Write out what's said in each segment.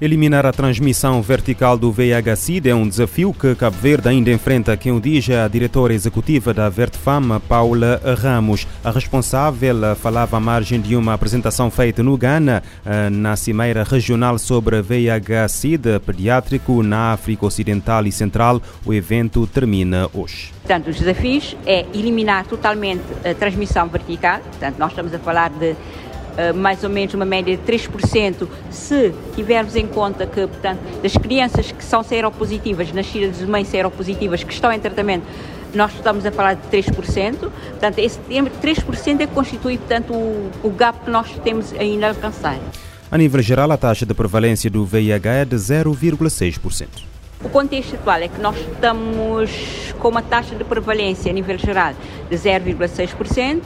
Eliminar a transmissão vertical do VIH-Sida é um desafio que Cabo Verde ainda enfrenta, quem o diz é a diretora executiva da Vertfam, Paula Ramos. A responsável falava à margem de uma apresentação feita no Ghana, eh, na Cimeira Regional sobre VIH-Sida pediátrico na África Ocidental e Central. O evento termina hoje. Portanto, os desafios é eliminar totalmente a transmissão vertical, portanto, nós estamos a falar de eh, mais ou menos uma média de 3%, se tivermos em conta que, portanto, das crianças que são seropositivas, nascidas de mães seropositivas que estão em tratamento, nós estamos a falar de 3%, portanto, esse 3% é que constitui, portanto, o, o gap que nós temos ainda a alcançar. A nível geral, a taxa de prevalência do VIH é de 0,6%. O contexto atual é que nós estamos com uma taxa de prevalência a nível geral de 0,6%,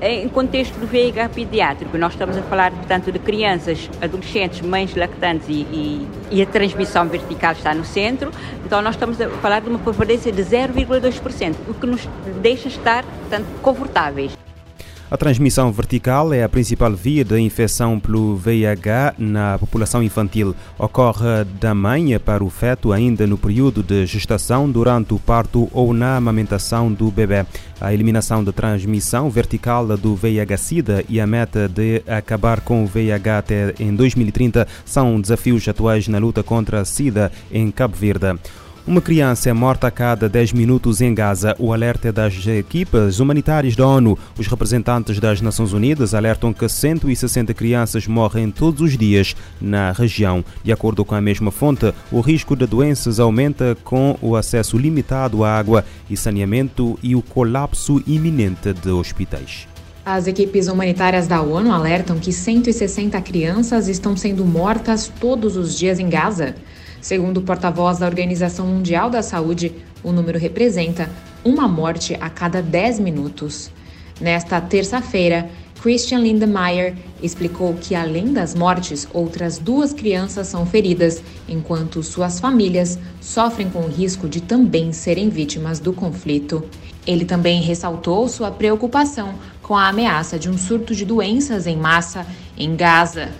em contexto do VIH pediátrico, nós estamos a falar, portanto, de crianças, adolescentes, mães lactantes e, e, e, a transmissão vertical está no centro. Então, nós estamos a falar de uma prevalência de 0,2%, o que nos deixa estar, portanto, confortáveis. A transmissão vertical é a principal via de infecção pelo VIH na população infantil. Ocorre da mãe para o feto ainda no período de gestação, durante o parto ou na amamentação do bebê. A eliminação da transmissão vertical do VIH-Sida e a meta de acabar com o VIH até em 2030 são desafios atuais na luta contra a SIDA em Cabo Verde. Uma criança é morta a cada 10 minutos em Gaza. O alerta é das equipas humanitárias da ONU. Os representantes das Nações Unidas alertam que 160 crianças morrem todos os dias na região. De acordo com a mesma fonte, o risco de doenças aumenta com o acesso limitado à água e saneamento e o colapso iminente de hospitais. As equipes humanitárias da ONU alertam que 160 crianças estão sendo mortas todos os dias em Gaza. Segundo o porta-voz da Organização Mundial da Saúde, o número representa uma morte a cada 10 minutos. Nesta terça-feira, Christian Lindemeyer explicou que, além das mortes, outras duas crianças são feridas, enquanto suas famílias sofrem com o risco de também serem vítimas do conflito. Ele também ressaltou sua preocupação com a ameaça de um surto de doenças em massa em Gaza.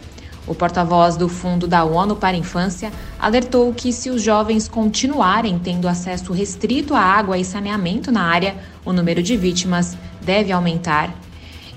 O porta-voz do Fundo da ONU para a Infância alertou que, se os jovens continuarem tendo acesso restrito à água e saneamento na área, o número de vítimas deve aumentar.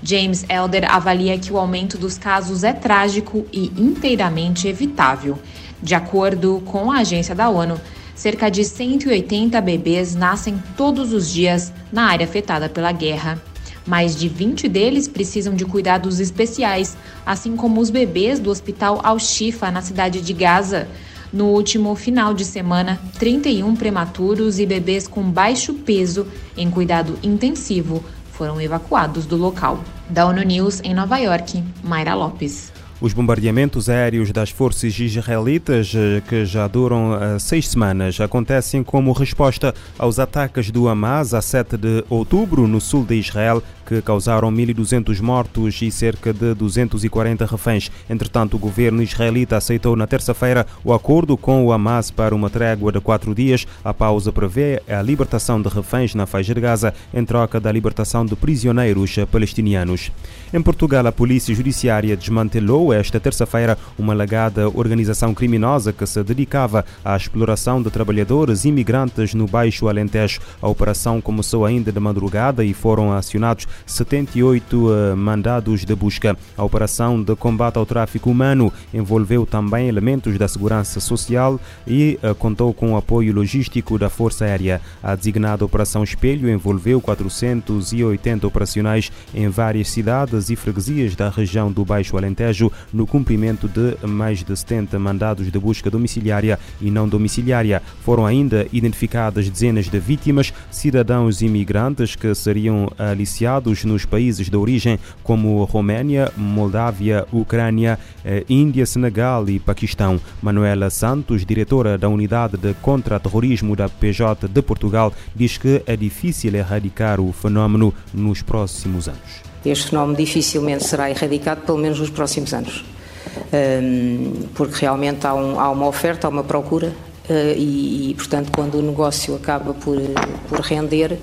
James Elder avalia que o aumento dos casos é trágico e inteiramente evitável. De acordo com a agência da ONU, cerca de 180 bebês nascem todos os dias na área afetada pela guerra. Mais de 20 deles precisam de cuidados especiais, assim como os bebês do Hospital Al-Shifa, na cidade de Gaza. No último final de semana, 31 prematuros e bebês com baixo peso em cuidado intensivo foram evacuados do local. Da ONU News em Nova York, Mayra Lopes. Os bombardeamentos aéreos das forças israelitas, eh, que já duram eh, seis semanas, acontecem como resposta aos ataques do Hamas a 7 de outubro no sul de Israel, que causaram 1.200 mortos e cerca de 240 reféns. Entretanto, o governo israelita aceitou na terça-feira o acordo com o Hamas para uma trégua de quatro dias. A pausa prevê a libertação de reféns na faixa de Gaza em troca da libertação de prisioneiros palestinianos. Em Portugal, a Polícia Judiciária desmantelou esta terça-feira uma alegada organização criminosa que se dedicava à exploração de trabalhadores imigrantes no Baixo Alentejo. A operação começou ainda de madrugada e foram acionados 78 uh, mandados de busca. A operação de combate ao tráfico humano envolveu também elementos da segurança social e uh, contou com o apoio logístico da Força Aérea. A designada Operação Espelho envolveu 480 operacionais em várias cidades e freguesias da região do Baixo Alentejo no cumprimento de mais de 70 mandados de busca domiciliária e não domiciliária. Foram ainda identificadas dezenas de vítimas, cidadãos imigrantes que seriam aliciados nos países de origem como Roménia, Moldávia, Ucrânia, eh, Índia, Senegal e Paquistão. Manuela Santos, diretora da Unidade de Contra-Terrorismo da PJ de Portugal, diz que é difícil erradicar o fenómeno nos próximos anos. Este fenómeno dificilmente será erradicado, pelo menos nos próximos anos. porque realmente há, um, há uma oferta, há uma procura Uh, e, e, portanto, quando o negócio acaba por, por render,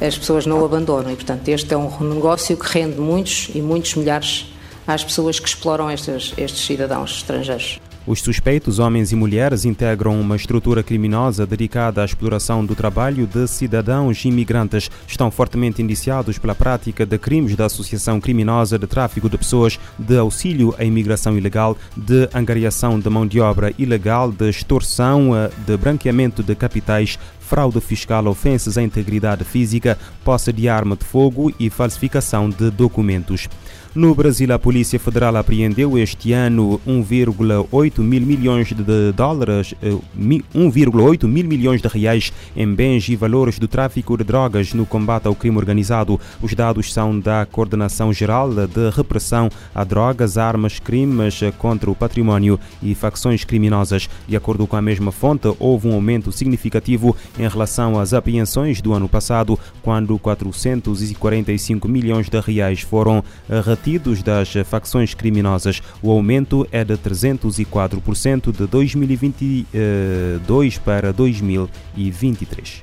as pessoas não o abandonam. E, portanto, este é um negócio que rende muitos e muitos milhares às pessoas que exploram estes, estes cidadãos estrangeiros. Os suspeitos, homens e mulheres, integram uma estrutura criminosa dedicada à exploração do trabalho de cidadãos imigrantes. Estão fortemente indiciados pela prática de crimes da associação criminosa de tráfico de pessoas, de auxílio à imigração ilegal, de angariação de mão de obra ilegal, de extorsão, eh, de branqueamento de capitais, fraude fiscal, ofensas à integridade física, posse de arma de fogo e falsificação de documentos. No Brasil, a Polícia Federal apreendeu este ano 1,8 mil milhões de dólares, 1,8 eh, mil milhões de reais em bens e valores do tráfico de drogas no combate ao crime organizado. Os dados são da Coordenação Geral de Repressão a Drogas, Armas, Crimes contra o Património e Facções Criminosas. De acordo com a mesma fonte, houve um aumento significativo em relação às apreensões do ano passado, quando 445 milhões de reais foram partidos das facções criminosas. O aumento é de 304% de 2022 para 2023.